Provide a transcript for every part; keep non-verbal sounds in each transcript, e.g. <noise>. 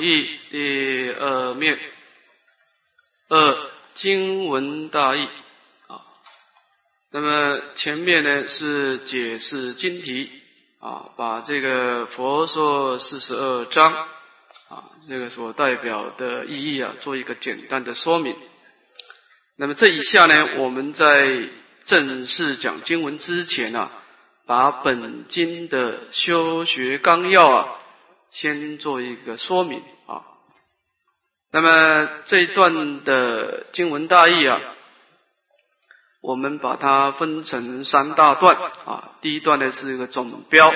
讲义第二面二经文大义啊。那么前面呢是解释经题啊，把这个佛说四十二章啊，这个所代表的意义啊，做一个简单的说明。那么这一下呢，我们在正式讲经文之前啊，把本经的修学纲要啊。先做一个说明啊，那么这一段的经文大意啊，我们把它分成三大段啊。第一段呢是一个总标，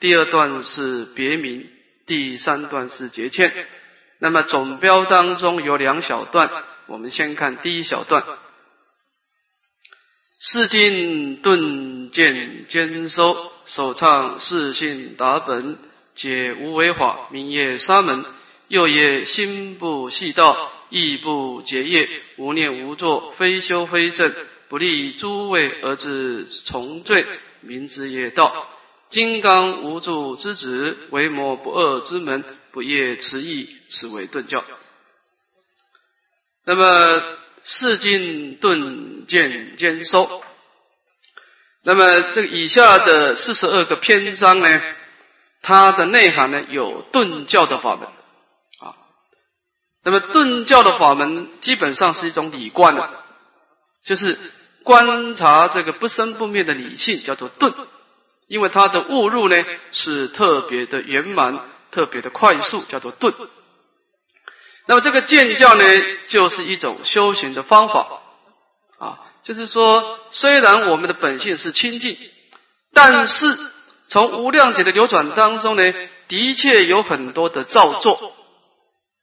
第二段是别名，第三段是节欠。那么总标当中有两小段，我们先看第一小段：四进顿见兼收，首唱四信达本。解无为法，名曰沙门；又曰心不细道，意不结业，无念无作，非修非正，不利诸位而自从罪，名之业道。金刚无助之子，为魔不二之门，不业持义，此为顿教。那么四经顿渐兼收。那么这个以下的四十二个篇章呢？它的内涵呢，有顿教的法门啊。那么顿教的法门基本上是一种理观的，就是观察这个不生不灭的理性，叫做顿。因为它的误入呢是特别的圆满，特别的快速，叫做顿。那么这个见教呢，就是一种修行的方法啊。就是说，虽然我们的本性是清净，但是。从无量劫的流转当中呢，的确有很多的造作，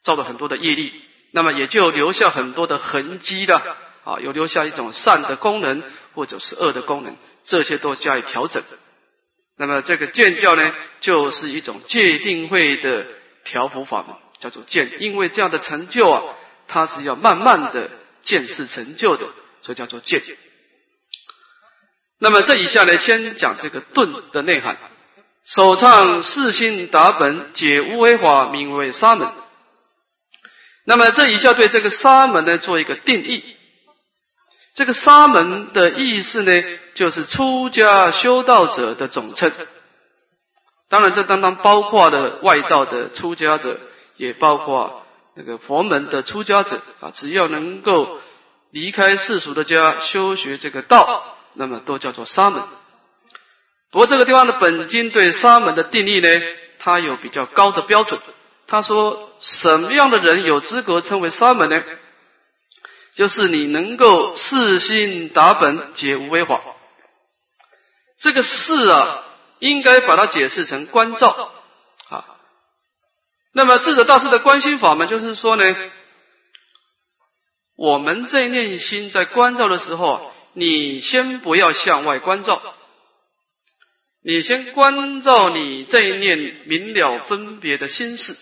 造了很多的业力，那么也就留下很多的痕迹了啊，有留下一种善的功能或者是恶的功能，这些都加以调整。那么这个见教呢，就是一种界定会的调伏法门，叫做见。因为这样的成就啊，它是要慢慢的见识成就的，所以叫做见。那么这一下呢，先讲这个顿的内涵。首唱四心达本解无为法，名为沙门。那么这一下对这个沙门呢做一个定义。这个沙门的意思呢，就是出家修道者的总称。当然，这当当包括了外道的出家者，也包括那个佛门的出家者啊。只要能够离开世俗的家，修学这个道。那么都叫做沙门。不过这个地方的本经对沙门的定义呢，它有比较高的标准。他说，什么样的人有资格称为沙门呢？就是你能够四心达本解无为法。这个“四”啊，应该把它解释成观照啊。那么智者大师的观心法门，就是说呢，我们在念心在关照的时候。你先不要向外关照，你先关照你这一念明了分别的心事。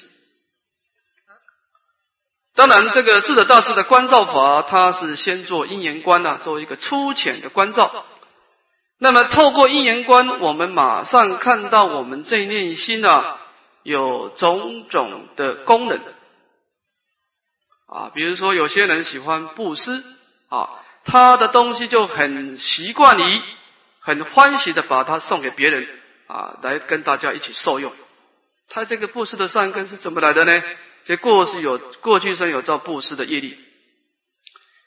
当然，这个智者大师的关照法，他是先做因缘观呐，做一个粗浅的关照。那么，透过因缘观，我们马上看到我们这一念心啊，有种种的功能啊，比如说有些人喜欢布施啊。他的东西就很习惯于很欢喜的把它送给别人啊，来跟大家一起受用。他这个布施的善根是怎么来的呢？这过去有过去生有造布施的业力。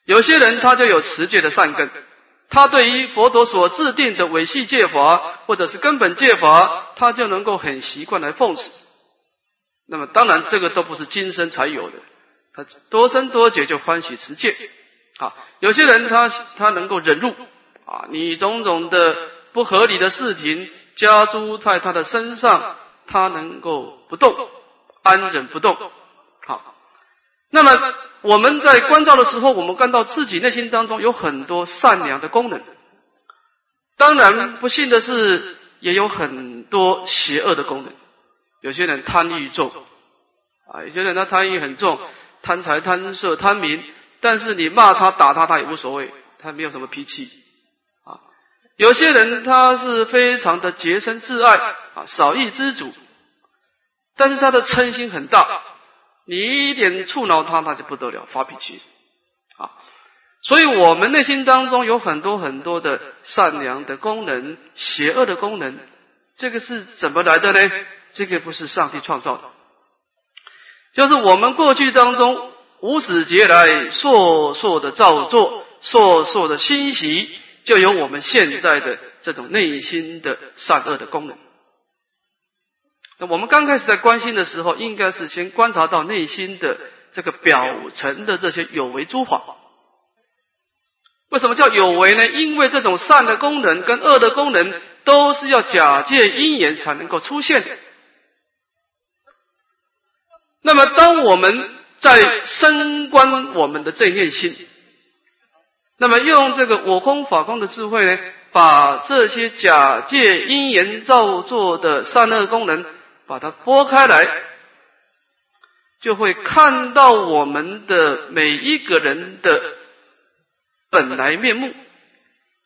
有些人他就有持戒的善根，他对于佛陀所制定的维系戒法或者是根本戒法，他就能够很习惯来奉持。那么当然这个都不是今生才有的，他多生多劫就欢喜持戒。啊，有些人他他能够忍辱啊，你种种的不合理的事情加诸在他的身上，他能够不动，安忍不动。好，那么我们在关照的时候，我们看到自己内心当中有很多善良的功能。当然，不幸的是，也有很多邪恶的功能。有些人贪欲重啊，有些人他贪欲很重，贪财、贪色、贪名。但是你骂他打他他也无所谓，他没有什么脾气啊。有些人他是非常的洁身自爱啊，少欲知足，但是他的嗔心很大你一点触挠他，他就不得了，发脾气啊！所以我们内心当中有很多很多的善良的功能、邪恶的功能，这个是怎么来的呢？这个不是上帝创造的，就是我们过去当中无始劫来烁烁的造作、烁烁的欣喜，就有我们现在的这种内心的善恶的功能。那我们刚开始在关心的时候，应该是先观察到内心的这个表层的这些有为诸法。为什么叫有为呢？因为这种善的功能跟恶的功能，都是要假借因缘才能够出现。那么，当我们在升观我们的正念心，那么用这个我空法空的智慧呢，把这些假借因缘造作的善恶功能，把它拨开来，就会看到我们的每一个人的本来面目。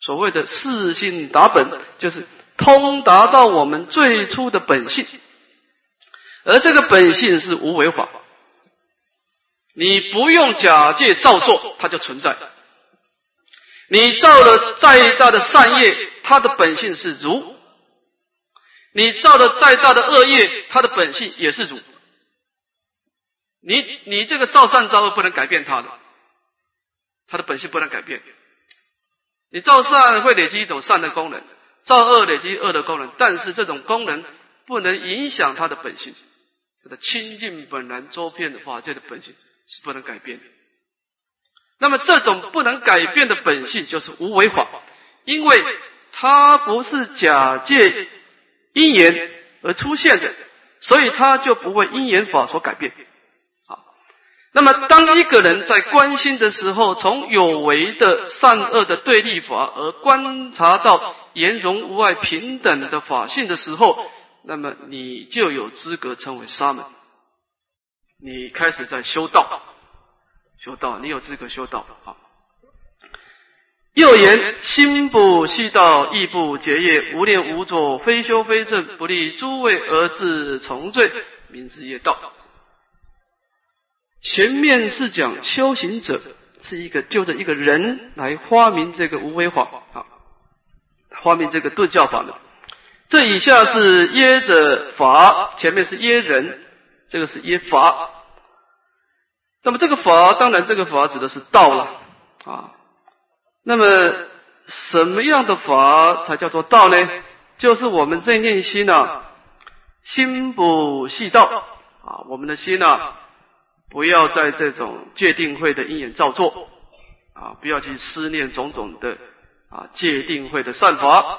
所谓的四性达本，就是通达到我们最初的本性。而这个本性是无为法，你不用假借造作，它就存在。你造了再大的善业，它的本性是如；你造了再大的恶业，它的本性也是如。你你这个造善造恶不能改变它的，它的本性不能改变。你造善会累积一种善的功能，造恶累积恶的功能，但是这种功能不能影响它的本性。这个清净本然周遍的法界的本性是不能改变的。那么这种不能改变的本性就是无为法，因为它不是假借因缘而出现的，所以它就不会因缘法所改变。好，那么当一个人在关心的时候，从有为的善恶的对立法而观察到圆融无碍平等的法性的时候。那么你就有资格称为沙门，你开始在修道，修道，你有资格修道啊。又言心不悉道，意不结业，无念无作，非修非正，不利诸位而自从罪，名之业道。前面是讲修行者是一个就着一个人来发明这个无为法啊，发明这个顿教法的。这以下是耶者法，前面是耶人，这个是一法。那么这个法，当然这个法指的是道了啊。那么什么样的法才叫做道呢？就是我们在念心呐，心不系道啊，我们的心呐，不要在这种界定会的因缘造作啊，不要去思念种种的啊界定会的善法。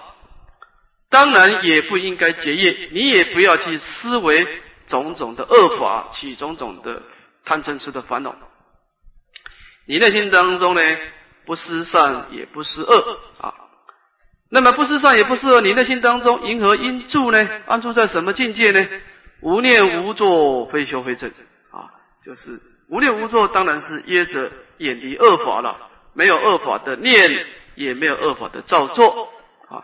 当然也不应该结业，你也不要去思维种种的恶法，起种种的贪嗔痴的烦恼。你内心当中呢，不思善也不思恶啊。那么不思善也不思恶，你内心当中因何因住呢？安住在什么境界呢？无念无作，非修非正啊，就是无念无作，当然是掖着远离恶法了，没有恶法的念，也没有恶法的造作啊。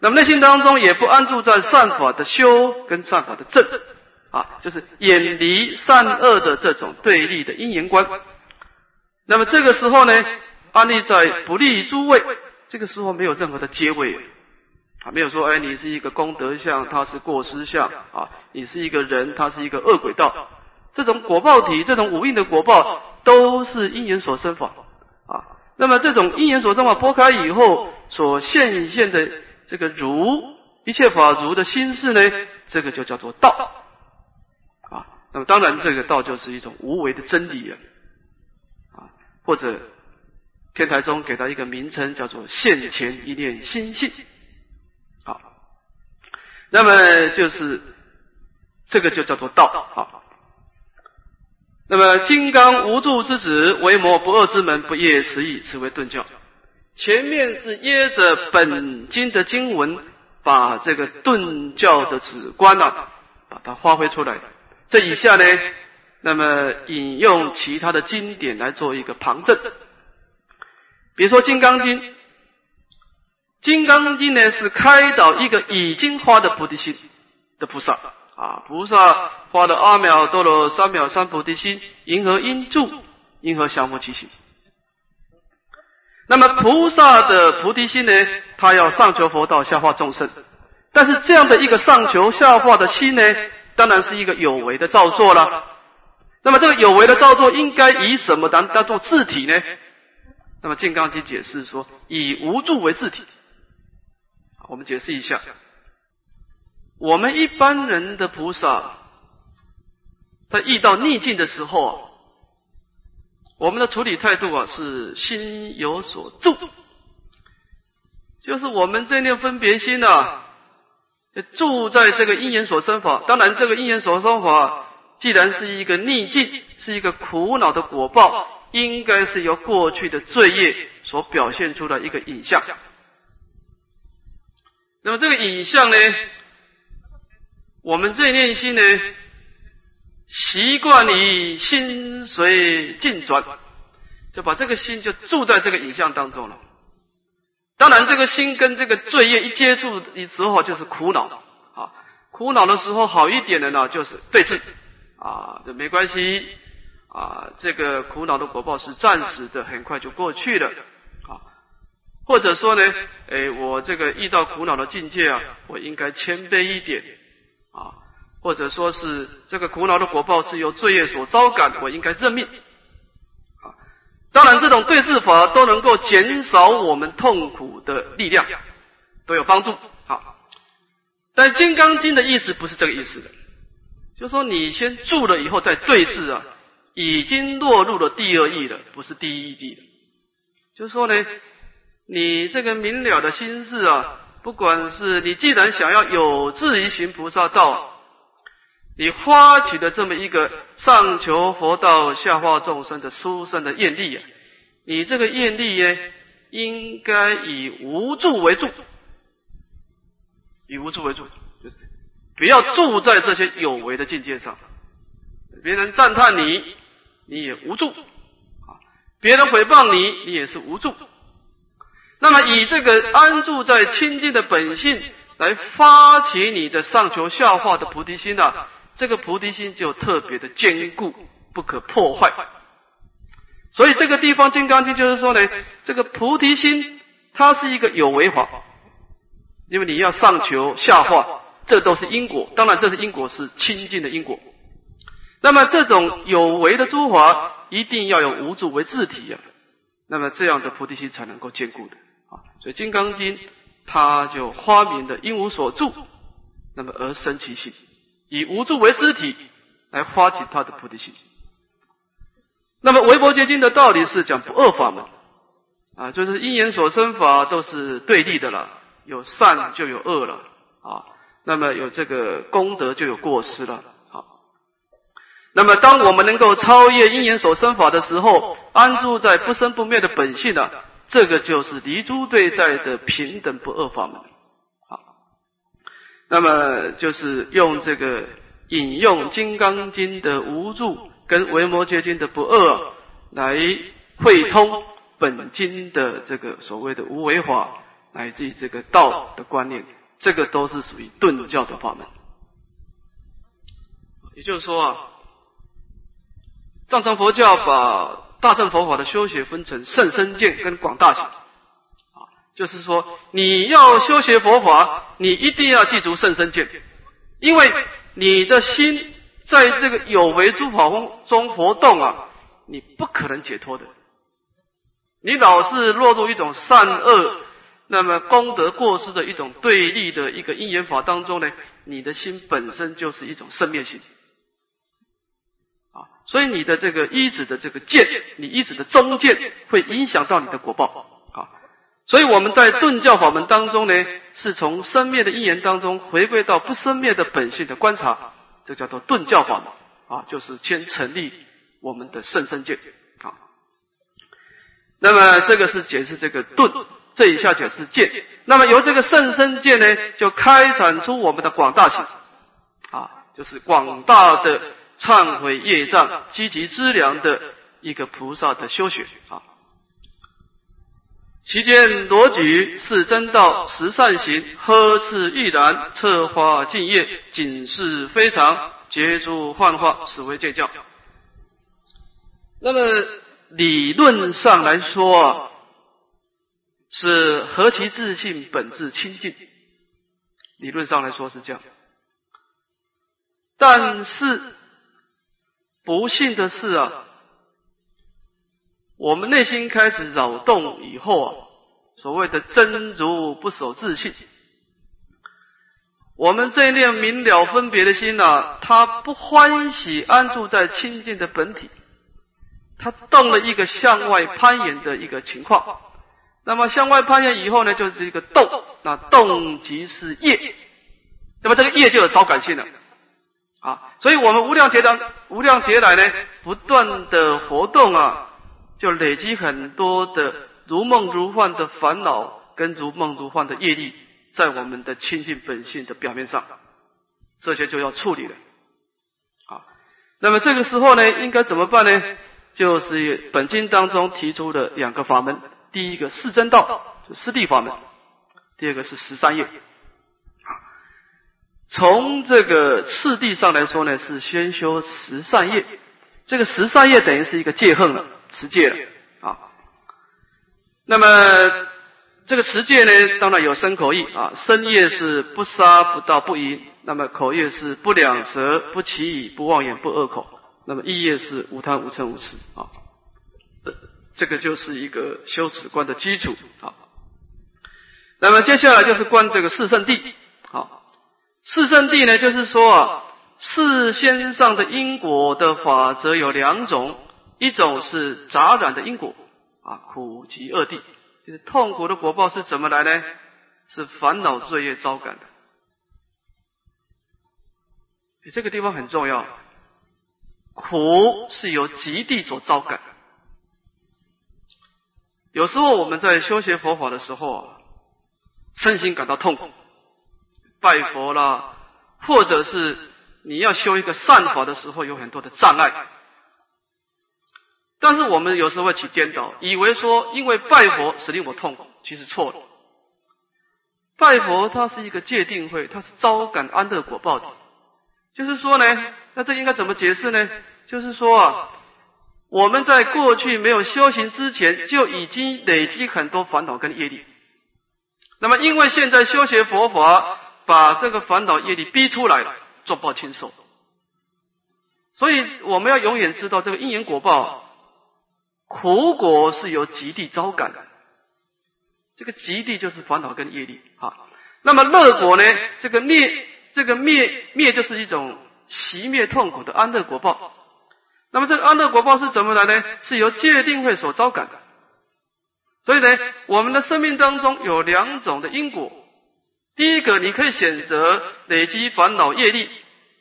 那么内心当中也不安住在善法的修跟善法的正啊，就是远离善恶的这种对立的因缘观。那么这个时候呢，安利在不利诸位，这个时候没有任何的结尾啊，没有说哎你是一个功德相，他是过失相啊，你是一个人，他是一个恶鬼道，这种果报体，这种五蕴的果报都是因缘所生法啊。那么这种因缘所生法拨开以后所现现的。这个如一切法如的心事呢，这个就叫做道。那么当然，这个道就是一种无为的真理了啊。或者天台中给他一个名称，叫做现前一念心性。好，那么就是这个就叫做道啊。那么金刚无助之子，为魔不恶之门，不业时义，此为顿教。前面是掖着本经的经文，把这个顿教的旨观啊，把它发挥出来。这以下呢，那么引用其他的经典来做一个旁证。比如说《金刚经》，《金刚经》呢是开导一个已经发的菩提心的菩萨啊，菩萨发了阿秒多罗三藐三菩提心，银河因住，银河降伏其心。那么菩萨的菩提心呢？他要上求佛道，下化众生。但是这样的一个上求下化的心呢，当然是一个有为的造作了。那么这个有为的造作，应该以什么当当做字体呢？那么《金刚经》解释说，以无助为字体。我们解释一下，我们一般人的菩萨，在遇到逆境的时候啊。我们的处理态度啊，是心有所住，就是我们这念分别心呐，住在这个因缘所生法。当然，这个因缘所生法，既然是一个逆境，是一个苦恼的果报，应该是由过去的罪业所表现出的一个影像。那么，这个影像呢，我们这念心呢？习惯于心随境转，就把这个心就住在这个影像当中了。当然，这个心跟这个罪业一接触的时候，就是苦恼啊。苦恼的时候，好一点的呢，就是对治啊，这没关系啊。这个苦恼的果报是暂时的，很快就过去了啊。或者说呢，哎，我这个遇到苦恼的境界啊，我应该谦卑一点啊。或者说是这个苦恼的果报是由罪业所招感，我应该认命。当然，这种对治法都能够减少我们痛苦的力量，都有帮助。好，但《金刚经》的意思不是这个意思的，就说你先住了以后再对治啊，已经落入了第二义了，不是第一义了。就是说呢，你这个明了的心事啊，不管是你既然想要有志于行菩萨道。你发起的这么一个上求佛道、下化众生的殊胜的愿力啊，你这个愿力呢，应该以无助为助，以无助为助，就是不要住在这些有为的境界上。别人赞叹你，你也无助啊；别人诽谤你，你也是无助。那么以这个安住在清净的本性来发起你的上求下化的菩提心呢？这个菩提心就特别的坚固，不可破坏。所以这个地方《金刚经》就是说呢，这个菩提心它是一个有为法，因为你要上求下化，这都是因果。当然，这是因果是清净的因果。那么这种有为的诸法，一定要有无助为自体啊。那么这样的菩提心才能够坚固的啊。所以《金刚经》它就发明的因无所住，那么而生其性。以无助为肢体来发起他的菩提心。那么《维摩诘经》的道理是讲不二法门啊，就是因缘所生法都是对立的了，有善就有恶了啊。那么有这个功德就有过失了。好，那么当我们能够超越因缘所生法的时候，安住在不生不灭的本性呢，这个就是离诸对待的平等不二法门。那么就是用这个引用《金刚经》的无助，跟《维摩诘经》的不二，来汇通本经的这个所谓的无为法，乃至于这个道的观念，这个都是属于顿教的法门。也就是说啊，藏传佛教把大乘佛法的修学分成甚深见跟广大行。啊就是说，你要修学佛法，你一定要记住甚深见，因为你的心在这个有为诸法中活动啊，你不可能解脱的。你老是落入一种善恶，那么功德过失的一种对立的一个因缘法当中呢，你的心本身就是一种生灭性啊，所以你的这个一指的这个见，你一指的中见，会影响到你的果报。所以我们在顿教法门当中呢，是从生灭的因缘当中回归到不生灭的本性的观察，这叫做顿教法门啊，就是先成立我们的圣身见啊。那么这个是解释这个顿，这一下解释见。那么由这个圣身见呢，就开展出我们的广大行啊，就是广大的忏悔业障、积极资粮的一个菩萨的修学啊。其间罗举是真道十善行，呵斥亦然，策化敬业，警示非常，结诸幻化，实为戒教。那么理论上来说啊，是何其自信本质清净。理论上来说是这样，但是不幸的是啊。我们内心开始扰动以后啊，所谓的真如不守自信，我们这一念明了分别的心呐，它不欢喜安住在清净的本体，它动了一个向外攀岩的一个情况。那么向外攀岩以后呢，就是一个动，那动即是业，那么这个业就有招感性了啊。所以我们无量劫当无量劫来呢，不断的活动啊。就累积很多的如梦如幻的烦恼，跟如梦如幻的业力，在我们的清净本性的表面上，这些就要处理了。啊，那么这个时候呢，应该怎么办呢？就是本经当中提出的两个法门，第一个是真道，是四谛法门；第二个是十三业。从这个次第上来说呢，是先修十善业。这个十善业等于是一个戒恨了。持戒啊，那么这个持戒呢，当然有身口意啊。身业是不杀不盗不淫，那么口业是不两舌不绮语不妄言不恶口，那么意业是无贪无嗔无痴啊。这个就是一个修持观的基础啊。那么接下来就是观这个四圣谛啊。四圣谛呢，就是说啊，世间上的因果的法则有两种。一种是杂染的因果啊，苦集恶地，就是痛苦的果报是怎么来呢？是烦恼罪业招感的。这个地方很重要，苦是由极地所招感。有时候我们在修学佛法的时候啊，身心感到痛苦，拜佛啦，或者是你要修一个善法的时候，有很多的障碍。但是我们有时候会起颠倒，以为说因为拜佛使令我痛苦，其实错了。拜佛它是一个界定会，它是招感安乐果报的。就是说呢，那这应该怎么解释呢？就是说啊，我们在过去没有修行之前，就已经累积很多烦恼跟业力。那么因为现在修学佛法，把这个烦恼业力逼出来了，重报轻受。所以我们要永远知道这个因缘果报。苦果是由极地招感的，这个极地就是烦恼跟业力啊。那么乐果呢？这个灭，这个灭灭就是一种熄灭痛苦的安乐果报。那么这个安乐果报是怎么来呢？是由戒定慧所招感的。所以呢，我们的生命当中有两种的因果。第一个，你可以选择累积烦恼业力，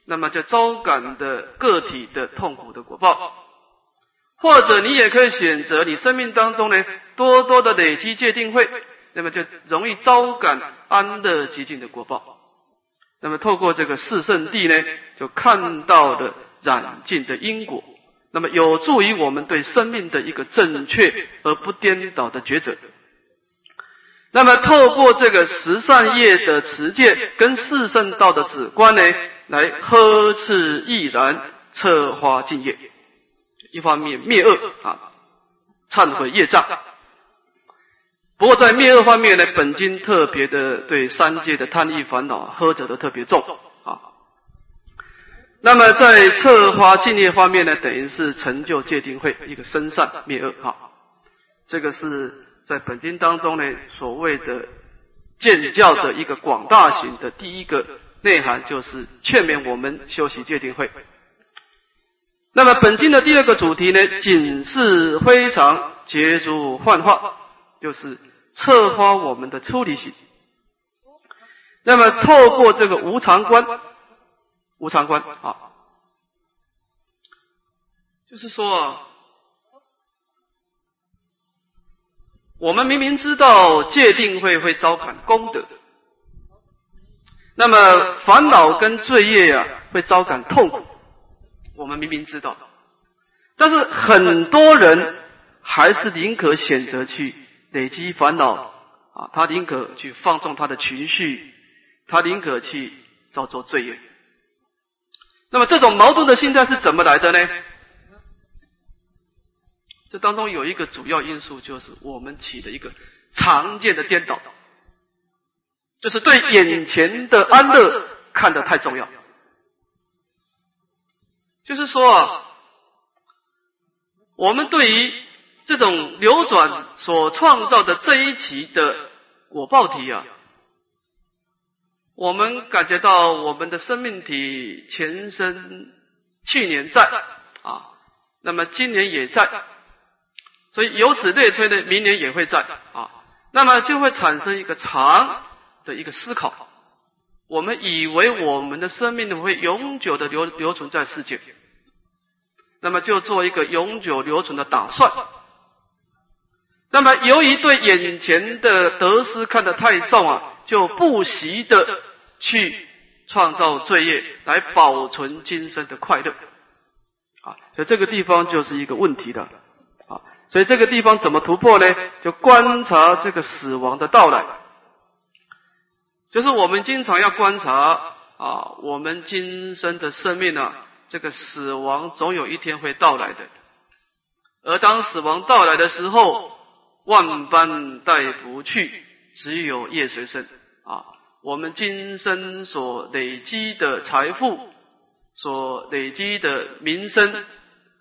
那么就招感的个体的痛苦的果报。或者你也可以选择你生命当中呢多多的累积戒定慧，那么就容易招感安乐极尽的果报。那么透过这个四圣谛呢，就看到了染尽的因果，那么有助于我们对生命的一个正确而不颠倒的抉择。那么透过这个十善业的持戒跟四圣道的止观呢，来呵斥毅然，策划敬业。一方面灭恶啊，忏悔业障。不过在灭恶方面呢，本经特别的对三界的贪欲烦恼呵责的特别重啊。那么在策划敬业方面呢，等于是成就戒定慧一个生善灭恶啊。这个是在本经当中呢，所谓的建教的一个广大型的第一个内涵，就是劝勉我们修习戒定慧。那么本经的第二个主题呢，仅是非常结诸幻化，就是策发我们的出离心。那么透过这个无常观，无常观啊，就是说，我们明明知道戒定会会招感功德，那么烦恼跟罪业呀会招感痛苦。我们明明知道，但是很多人还是宁可选择去累积烦恼啊，他宁可去放纵他的情绪，他宁可去造作罪业。那么这种矛盾的心态是怎么来的呢？这当中有一个主要因素，就是我们起的一个常见的颠倒，就是对眼前的安乐看得太重要。就是说啊，我们对于这种流转所创造的这一期的果报体啊，我们感觉到我们的生命体前生去年在啊，那么今年也在，所以由此类推呢，明年也会在啊，那么就会产生一个长的一个思考。我们以为我们的生命会永久的留留存在世界，那么就做一个永久留存的打算。那么由于对眼前的得失看得太重啊，就不惜的去创造罪业来保存今生的快乐啊，所以这个地方就是一个问题的啊。所以这个地方怎么突破呢？就观察这个死亡的到来。就是我们经常要观察啊，我们今生的生命呢，这个死亡总有一天会到来的。而当死亡到来的时候，万般带不去，只有业随身啊。我们今生所累积的财富，所累积的名声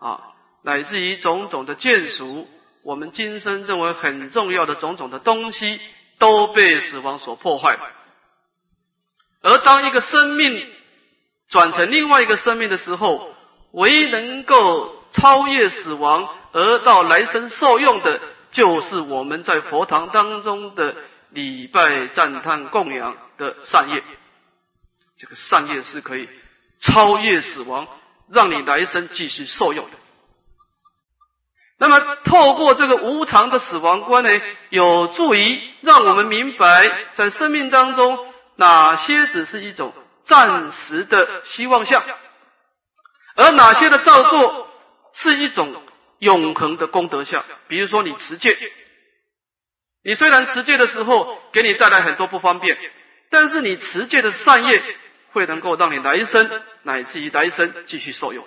啊，乃至于种种的眷属，我们今生认为很重要的种种的东西，都被死亡所破坏。而当一个生命转成另外一个生命的时候，唯一能够超越死亡而到来生受用的，就是我们在佛堂当中的礼拜、赞叹、供养的善业。这个善业是可以超越死亡，让你来生继续受用的。那么，透过这个无常的死亡观呢，有助于让我们明白在生命当中。哪些只是一种暂时的希望相，而哪些的造作是一种永恒的功德相？比如说你持戒，你虽然持戒的时候给你带来很多不方便，但是你持戒的善业会能够让你来生乃至于来生继续受用。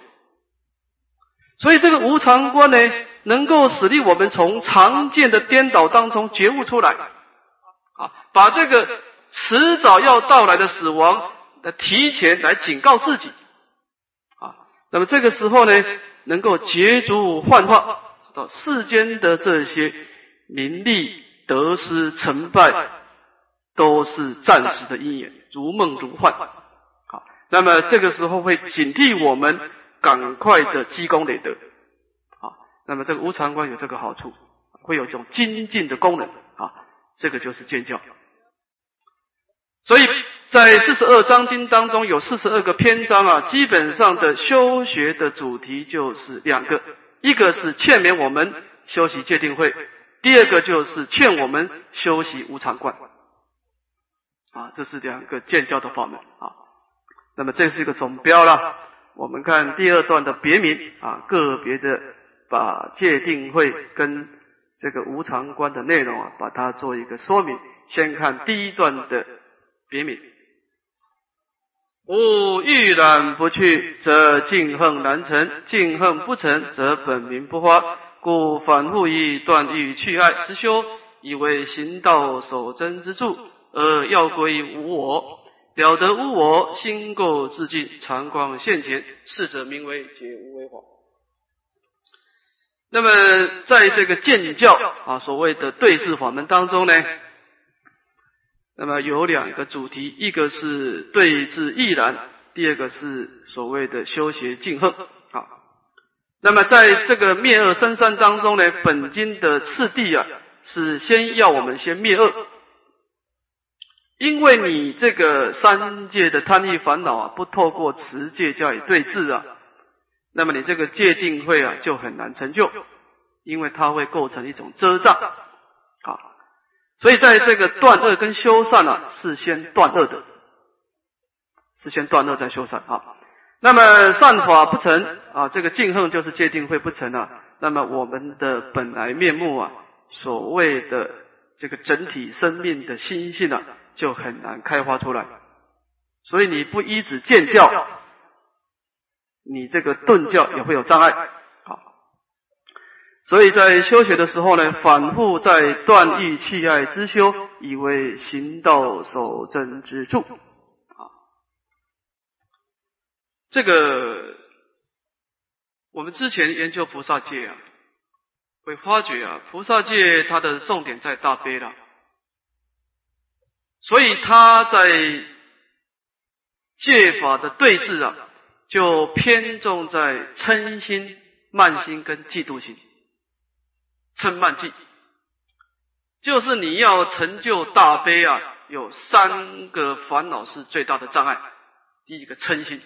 所以这个无常观呢，能够使令我们从常见的颠倒当中觉悟出来，啊，把这个。迟早要到来的死亡，来提前来警告自己啊。那么这个时候呢，能够捷足幻化，知道世间的这些名利得失成败都是暂时的因缘，如梦如幻。好，那么这个时候会警惕我们赶快的积功累德。好，那么这个无常观有这个好处，会有一种精进的功能啊。这个就是见教。所以在四十二章经当中，有四十二个篇章啊，基本上的修学的主题就是两个，一个是劝勉我们修习戒定慧，第二个就是劝我们修习无常观，啊，这是两个建教的法门啊。那么这是一个总标了。我们看第二段的别名啊，个别的把戒定慧跟这个无常观的内容啊，把它做一个说明。先看第一段的。别名，吾欲染不去，则敬恨难成；敬恨不成，则本名不发。故反复以断欲去爱之修，以为行道守真之助，而要归无我。了得无我，心垢自尽，常光现前，是者名为解无为法。那么，在这个见教啊，所谓的对治法门当中呢？那么有两个主题，一个是对治易然，第二个是所谓的修学敬恨。啊。那么在这个灭恶深山当中呢，本经的次第啊，是先要我们先灭恶，因为你这个三界的贪欲烦恼啊，不透过持戒加以对治啊，那么你这个戒定慧啊，就很难成就，因为它会构成一种遮障。好所以，在这个断恶跟修善啊，是先断恶的，是先断恶再修善啊。那么善法不成啊，这个敬恨就是界定会不成啊。那么我们的本来面目啊，所谓的这个整体生命的心性啊，就很难开发出来。所以你不依止见教，你这个顿教也会有障碍。所以在修学的时候呢，反复在断欲弃爱之修，以为行道守真之助。啊，这个我们之前研究菩萨戒啊，会发觉啊，菩萨戒它的重点在大悲了，所以他在。戒法的对峙啊，就偏重在嗔心、慢心跟嫉妒心。嗔慢嫉，就是你要成就大悲啊，有三个烦恼是最大的障碍。第一个嗔心，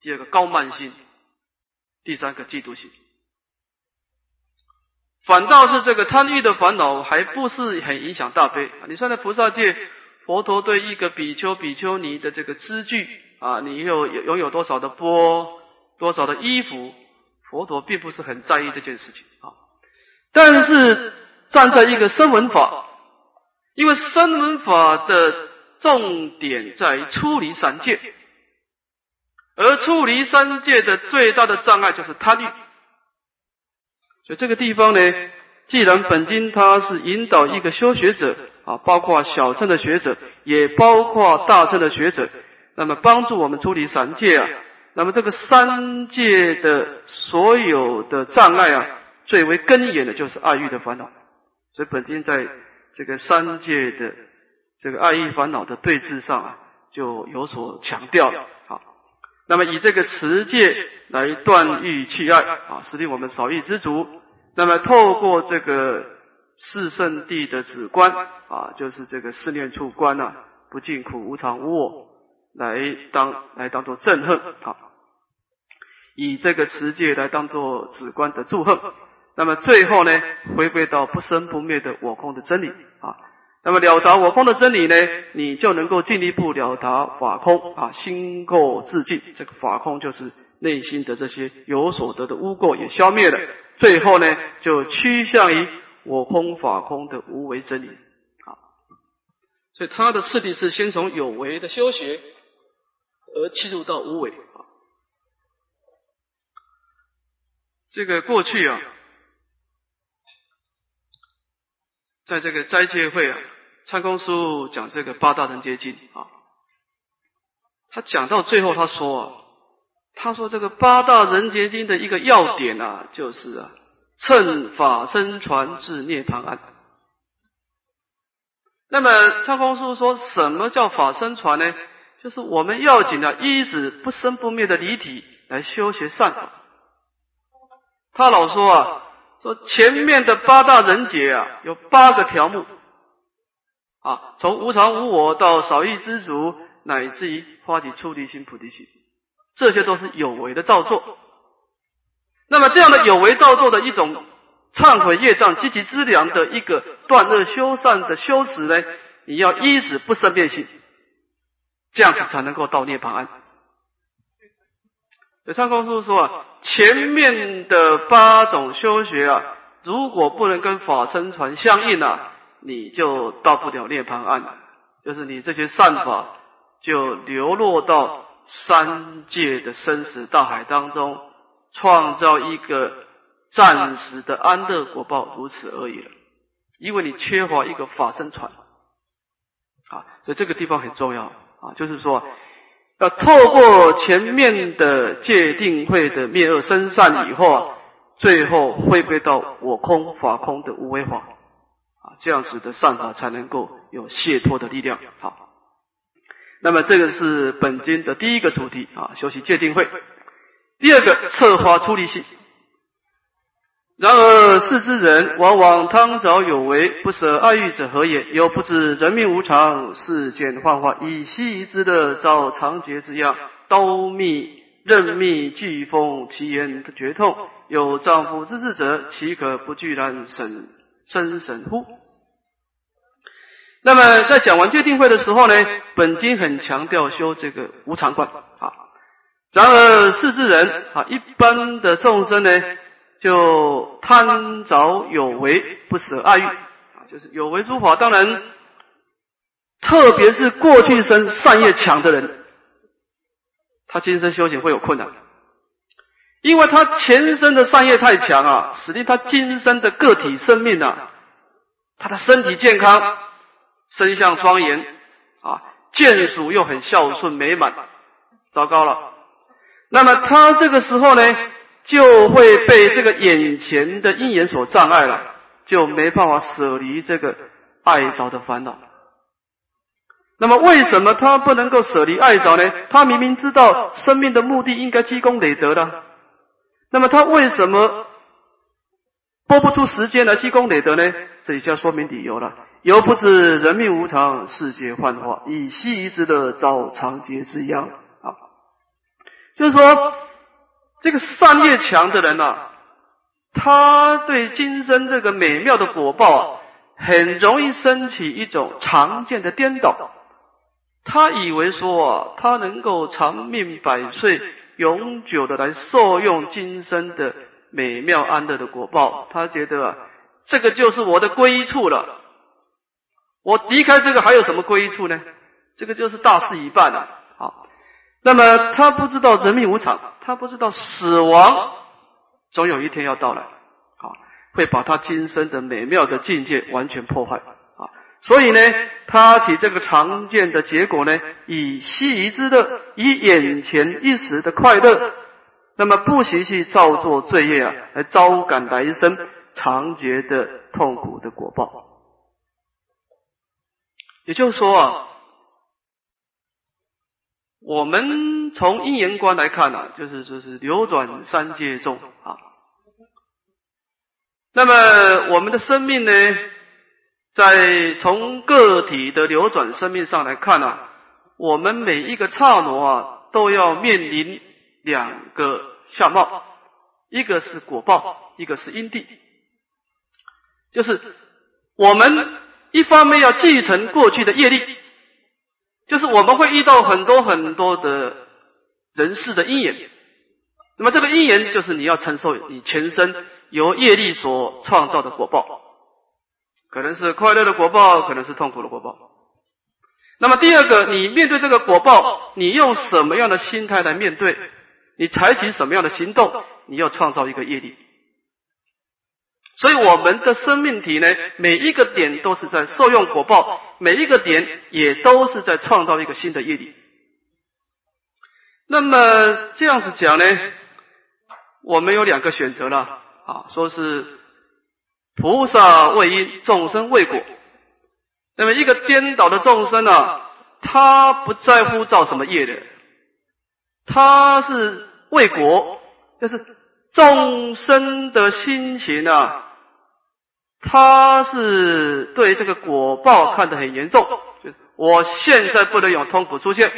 第二个高慢心，第三个嫉妒心。反倒是这个贪欲的烦恼还不是很影响大悲。你算在菩萨界。佛陀对一个比丘、比丘尼的这个资具啊，你有拥有多少的钵、多少的衣服，佛陀并不是很在意这件事情啊。但是站在一个声闻法，因为声闻法的重点在于出离三界，而出离三界的最大的障碍就是贪欲，所以这个地方呢，既然本经它是引导一个修学者。啊，包括小乘的学者，也包括大乘的学者，那么帮助我们处理三界啊。那么这个三界的所有的障碍啊，最为根源的就是爱欲的烦恼。所以本经在这个三界的这个爱欲烦恼的对峙上啊，就有所强调。好，那么以这个持戒来断欲弃爱啊，使令我们少欲知足。那么透过这个。四圣地的止观啊，就是这个四念处观呐，不净苦无常无我，来当来当做憎恨啊，以这个持戒来当做止观的祝贺。那么最后呢，回归到不生不灭的我空的真理啊。那么了达我空的真理呢，你就能够进一步了达法空啊，心垢自尽。这个法空就是内心的这些有所得的污垢也消灭了。最后呢，就趋向于。我空法空的无为真理，啊，所以他的次第是先从有为的修学，而进入到无为啊。这个过去啊，在这个斋戒会啊，参公书讲这个八大人结经啊，他讲到最后他说啊，他说这个八大人结经的一个要点啊，就是啊。乘法身传至涅槃安。那么参公书说什么叫法身传呢？就是我们要紧的依止不生不灭的离体来修学善法。他老说啊，说前面的八大人劫啊，有八个条目啊，从无常无我到少欲知足，乃至于发起出离心、菩提心，这些都是有为的造作。那么这样的有为造作的一种忏悔业障、积极资粮的一个断恶修善的修持呢，你要依止不生变性，这样子才能够到涅槃安。有参公书说啊，前面的八种修学啊，如果不能跟法身传相应啊，你就到不了涅槃岸，就是你这些善法就流落到三界的生死大海当中。创造一个暂时的安乐果报，如此而已了。因为你缺乏一个法身传啊，所以这个地方很重要啊，就是说要透过前面的界定会的灭恶生善以后啊，最后回归到我空法空的无为法？啊，这样子的善法才能够有解脱的力量。好，那么这个是本经的第一个主题。啊，修习界定会。第二个策划出离心，然而世之人往往贪着有为，不舍爱欲者何也？又不知人命无常，世间幻化，以息之乐，遭长劫之殃，刀密刃密飓风，其言绝痛。有丈夫之志者，岂可不惧然审生审乎？那么在讲完戒定会的时候呢，本经很强调修这个无常观啊。然而，世之人啊，一般的众生呢，就贪着有为，不舍爱欲啊，就是有为诸法。当然，特别是过去生善业强的人，他今生修行会有困难，因为他前生的善业太强啊，使得他今生的个体生命啊，他的身体健康，身相庄严啊，眷属又很孝顺美满，糟糕了。那么他这个时候呢？就会被这个眼前的因缘所障碍了，就没办法舍离这个爱着的烦恼。那么为什么他不能够舍离爱着呢？他明明知道生命的目的应该积功累德的，那么他为什么拨不出时间来积功累德呢？这里就要说明理由了。犹不知人命无常，世界幻化，以昔之乐遭长劫之殃啊！就是说。这个善业强的人呐，他对今生这个美妙的果报啊，很容易升起一种常见的颠倒。他以为说啊，他能够长命百岁、永久的来受用今生的美妙安乐的果报。他觉得啊，这个就是我的归处了。我离开这个还有什么归处呢？这个就是大事一半了。好，那么他不知道人命无常。他不知道死亡总有一天要到来，啊，会把他今生的美妙的境界完全破坏，啊，所以呢，他起这个常见的结果呢，以息一之乐，以眼前一时的快乐，那么不惜去造作罪业啊，来招感来生长劫的痛苦的果报。也就是说啊。我们从因缘观来看呢，就是就是流转三界中啊。那么我们的生命呢，在从个体的流转生命上来看呢，我们每一个刹那啊，都要面临两个相貌，一个是果报，一个是因地。就是我们一方面要继承过去的业力。就是我们会遇到很多很多的人事的因缘，那么这个因缘就是你要承受你前身由业力所创造的果报，可能是快乐的果报，可能是痛苦的果报。那么第二个，你面对这个果报，你用什么样的心态来面对？你采取什么样的行动？你要创造一个业力。所以我们的生命体呢，每一个点都是在受用果报，每一个点也都是在创造一个新的业力。那么这样子讲呢，我们有两个选择了啊，说是菩萨为因，众生为果。那么一个颠倒的众生呢，他不在乎造什么业的，他是为果，就是众生的心情啊。他是对这个果报看得很严重，就是我现在不能有痛苦出现，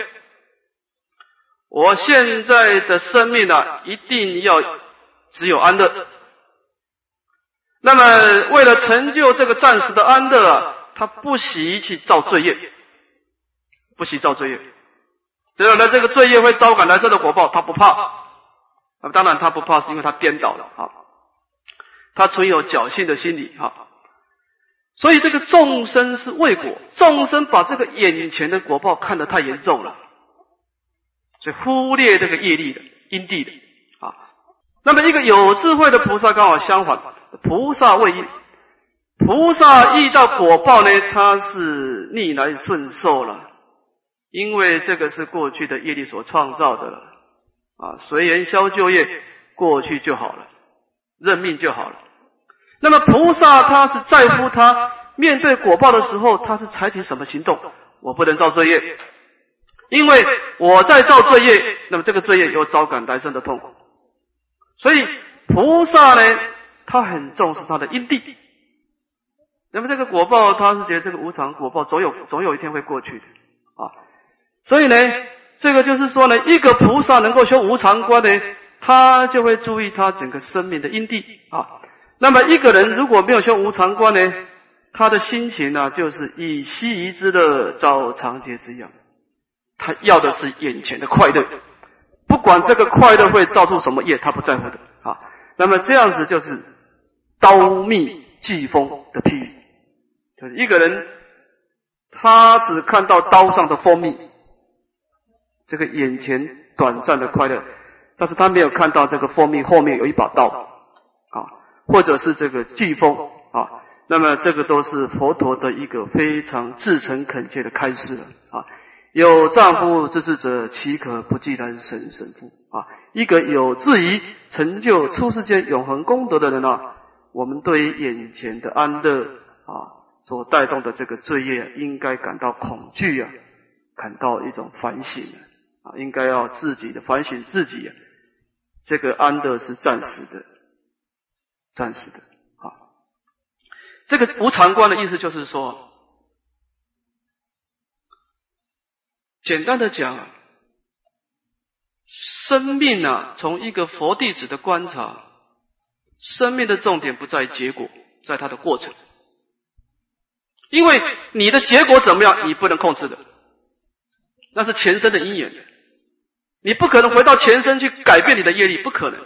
我现在的生命呢，一定要只有安乐。那么为了成就这个暂时的安乐，他不惜去造罪业，不惜造罪业，只有呢这个罪业会招感来生的果报，他不怕。当然他不怕，是因为他颠倒了啊。他存有侥幸的心理，哈，所以这个众生是为果，众生把这个眼前的果报看得太严重了，所以忽略这个业力的因地的啊。那么一个有智慧的菩萨刚好相反，菩萨为因，菩萨遇到果报呢，他是逆来顺受了，因为这个是过去的业力所创造的了啊，随缘消旧业，过去就好了，认命就好了。那么菩萨他是在乎他面对果报的时候，他是采取什么行动？我不能造罪业，因为我在造罪业，那么这个罪业又招感来生的痛苦。所以菩萨呢，他很重视他的因地。那么这个果报，他是觉得这个无常果报总有总有一天会过去的啊。所以呢，这个就是说呢，一个菩萨能够修无常观呢，他就会注意他整个生命的因地啊。那么一个人如果没有修无常观呢，他的心情呢，就是以息夷之乐遭长劫之殃。他要的是眼前的快乐，不管这个快乐会造出什么业，他不在乎的啊。那么这样子就是刀密季风的譬喻，就是一个人他只看到刀上的蜂蜜，这个眼前短暂的快乐，但是他没有看到这个蜂蜜后面有一把刀啊，或者是这个飓风啊，那么这个都是佛陀的一个非常至诚恳切的开示了啊。有丈夫之志者，岂可不计然神神父啊？一个有质疑成就出世间永恒功德的人啊，我们对于眼前的安乐啊所带动的这个罪业，应该感到恐惧啊，感到一种反省应该要自己的反省自己啊。这个安乐是暂时的，暂时的啊。这个无常观的意思就是说。简单的讲，生命啊，从一个佛弟子的观察，生命的重点不在于结果，在它的过程。因为你的结果怎么样，你不能控制的，那是前生的因缘，你不可能回到前身去改变你的业力，不可能。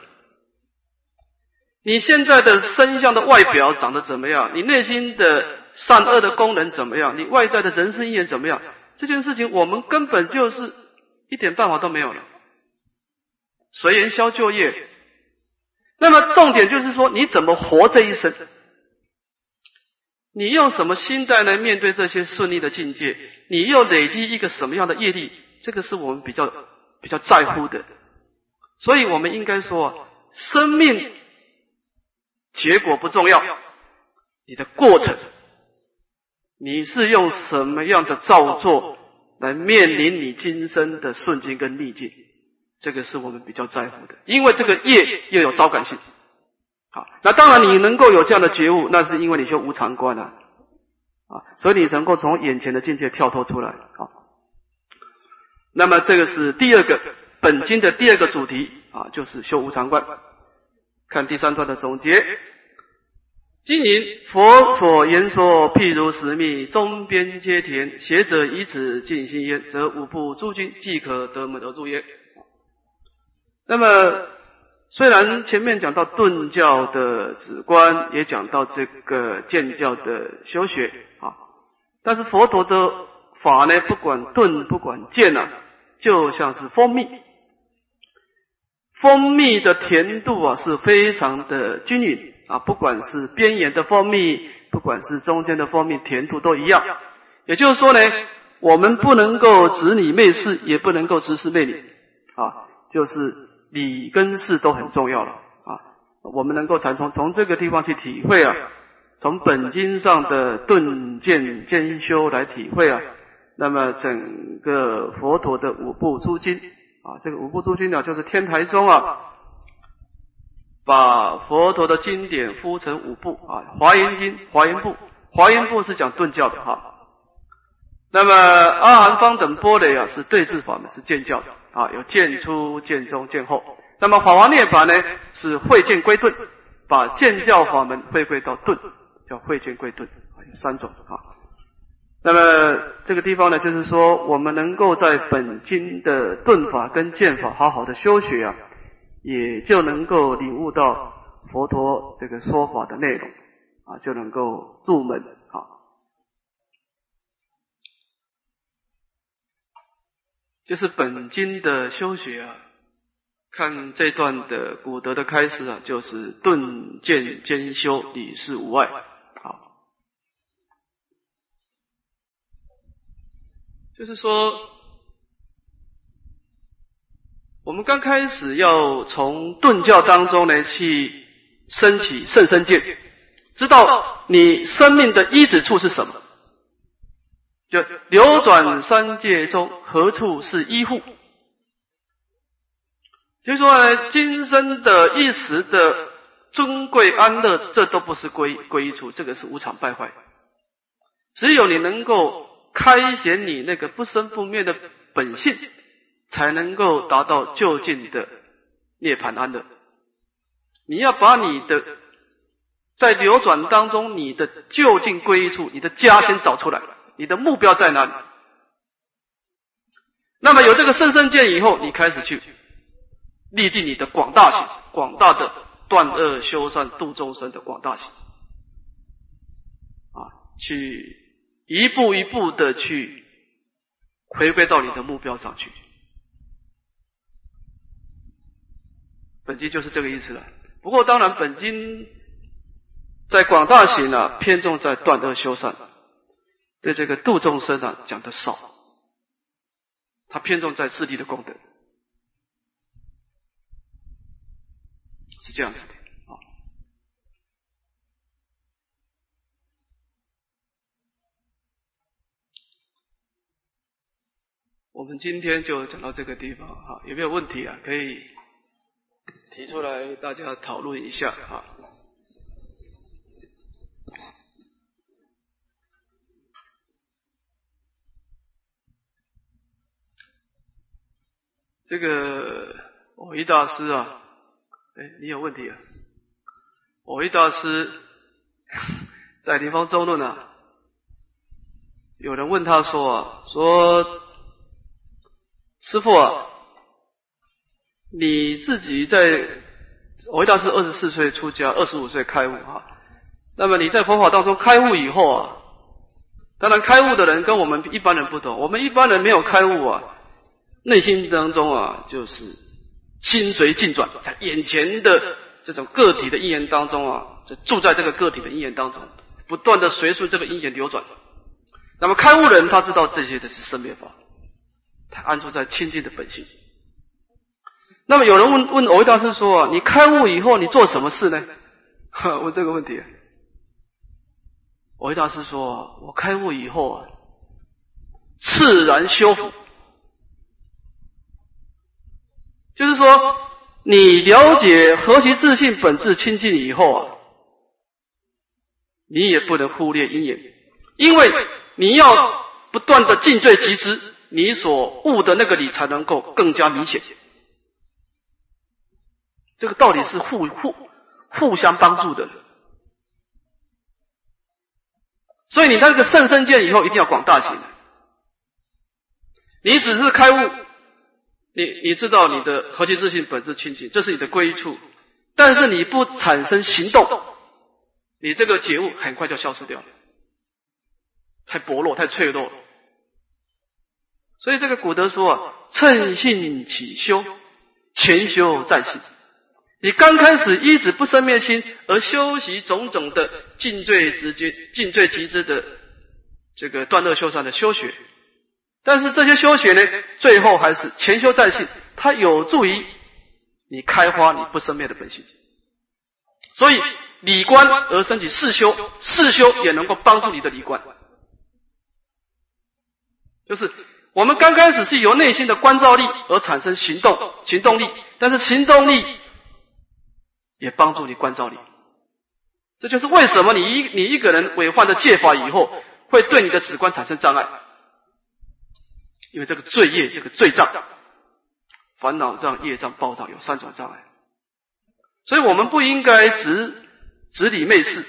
你现在的身相的外表长得怎么样？你内心的善恶的功能怎么样？你外在的人生因缘怎么样？这件事情我们根本就是一点办法都没有了，随缘消旧业。那么重点就是说，你怎么活这一生？你用什么心态来面对这些顺利的境界？你又累积一个什么样的业力？这个是我们比较比较在乎的。所以我们应该说，生命结果不重要，你的过程。你是用什么样的造作来面临你今生的顺境跟逆境？这个是我们比较在乎的，因为这个业又有招感性。好，那当然你能够有这样的觉悟，那是因为你修无常观啊，啊，所以你能够从眼前的境界跳脱出来。啊。那么这个是第二个本经的第二个主题啊，就是修无常观。看第三段的总结。今云佛所言说，譬如石密，中边皆田，学者以此尽心焉，则五部诸君即可得门而入焉。那么，虽然前面讲到顿教的止观，也讲到这个建教的修学啊，但是佛陀的法呢，不管顿不管见啊，就像是蜂蜜，蜂蜜的甜度啊是非常的均匀。啊，不管是边缘的蜂蜜，不管是中间的蜂蜜，甜度都一样。也就是说呢，我们不能够指你媚事，也不能够指事媚理。啊，就是理跟事都很重要了。啊，我们能够从从从这个地方去体会啊，从本经上的顿渐兼修来体会啊，那么整个佛陀的五部诸经啊，这个五部诸经呢，就是天台宗啊。把佛陀的经典分成五部啊，《华严经》《华严部》《华严部》是讲顿教的哈。那么阿含方等波雷啊，是对治法门，是见教的啊，有见出、见中、见后。那么法华涅法呢，是会见归顿，把见教法门回归到顿，叫会见归顿啊，有三种啊。那么这个地方呢，就是说我们能够在本经的顿法跟见法好好的修学啊。也就能够领悟到佛陀这个说法的内容啊，就能够入门啊。就是本经的修学啊，看这段的古德的开始啊，就是顿渐兼修，理事无碍。好，就是说。我们刚开始要从顿教当中呢去升起圣身见，知道你生命的依止处是什么？就流转三界中何处是依护？就说呢，今生的一时的尊贵安乐，这都不是归归处，这个是无常败坏。只有你能够开显你那个不生不灭的本性。才能够达到就近的涅槃安乐。你要把你的在流转当中，你的就近归处，你的家先找出来，你的目标在哪里？那么有这个圣圣见以后，你开始去立定你的广大心、广大的断恶修善、度众生的广大心啊，去一步一步的去回归到你的目标上去。本经就是这个意思了。不过，当然，本经在广大行呢，偏重在断恶修善，对这个度众生啊讲的少，他偏重在自利的功德，是这样子的啊。我们今天就讲到这个地方哈，有没有问题啊？可以。提出来，大家讨论一下啊。这个我一大师啊，哎，你有问题啊？我一大师 <laughs> 在《地方周论》啊，有人问他说啊，说师傅啊。你自己在，我大是二十四岁出家，二十五岁开悟哈。那么你在佛法当中开悟以后啊，当然开悟的人跟我们一般人不同，我们一般人没有开悟啊，内心当中啊就是心随境转，在眼前的这种个体的因缘当中啊，就住在这个个体的因缘当中，不断的随顺这个因缘流转。那么开悟人他知道这些的是生灭法，他安住在清净的本性。那么有人问问藕益大师说：“你开悟以后，你做什么事呢？” <laughs> 问这个问题，藕益大师说：“我开悟以后啊，自然修复，就是说，你了解何其自信本质清净以后啊，你也不能忽略因缘，因为你要不断的尽罪集之，你所悟的那个理才能够更加明显。”这个道理是互互互相帮助的，所以你那个圣身见以后一定要广大行。你只是开悟，你你知道你的核心自性本质清净，这是你的归处，但是你不产生行动，你这个觉悟很快就消失掉了，太薄弱，太脆弱。所以这个古德说啊，趁性起修，前修再行。你刚开始一直不生灭心，而修习种种的尽罪直接、尽罪极致的这个断恶修善的修学，但是这些修学呢，最后还是前修再性，它有助于你开花你不生灭的本性。所以理观而升起四修，四修也能够帮助你的理观。就是我们刚开始是由内心的关照力而产生行动行动力，但是行动力。也帮助你关照你，这就是为什么你一你一个人违犯了戒法以后，会对你的止观产生障碍，因为这个罪业、这个罪障、烦恼障、业障、报障有三种障碍，所以我们不应该执执理昧事。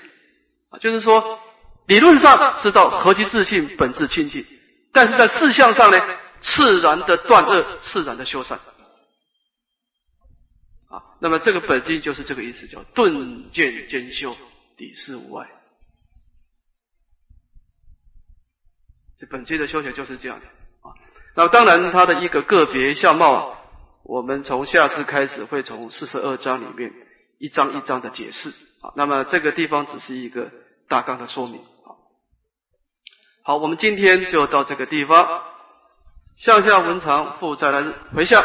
啊，就是说理论上知道何其自信本质清净，但是在事相上呢，自然的断恶，自然的修善。啊，那么这个本经就是这个意思，叫顿渐兼修，底事无碍。这本经的修学就是这样子啊。那当然，它的一个个别相貌，我们从下次开始会从四十二章里面一章一章的解释啊。那么这个地方只是一个大纲的说明。好，我们今天就到这个地方，向下文长复再来回向。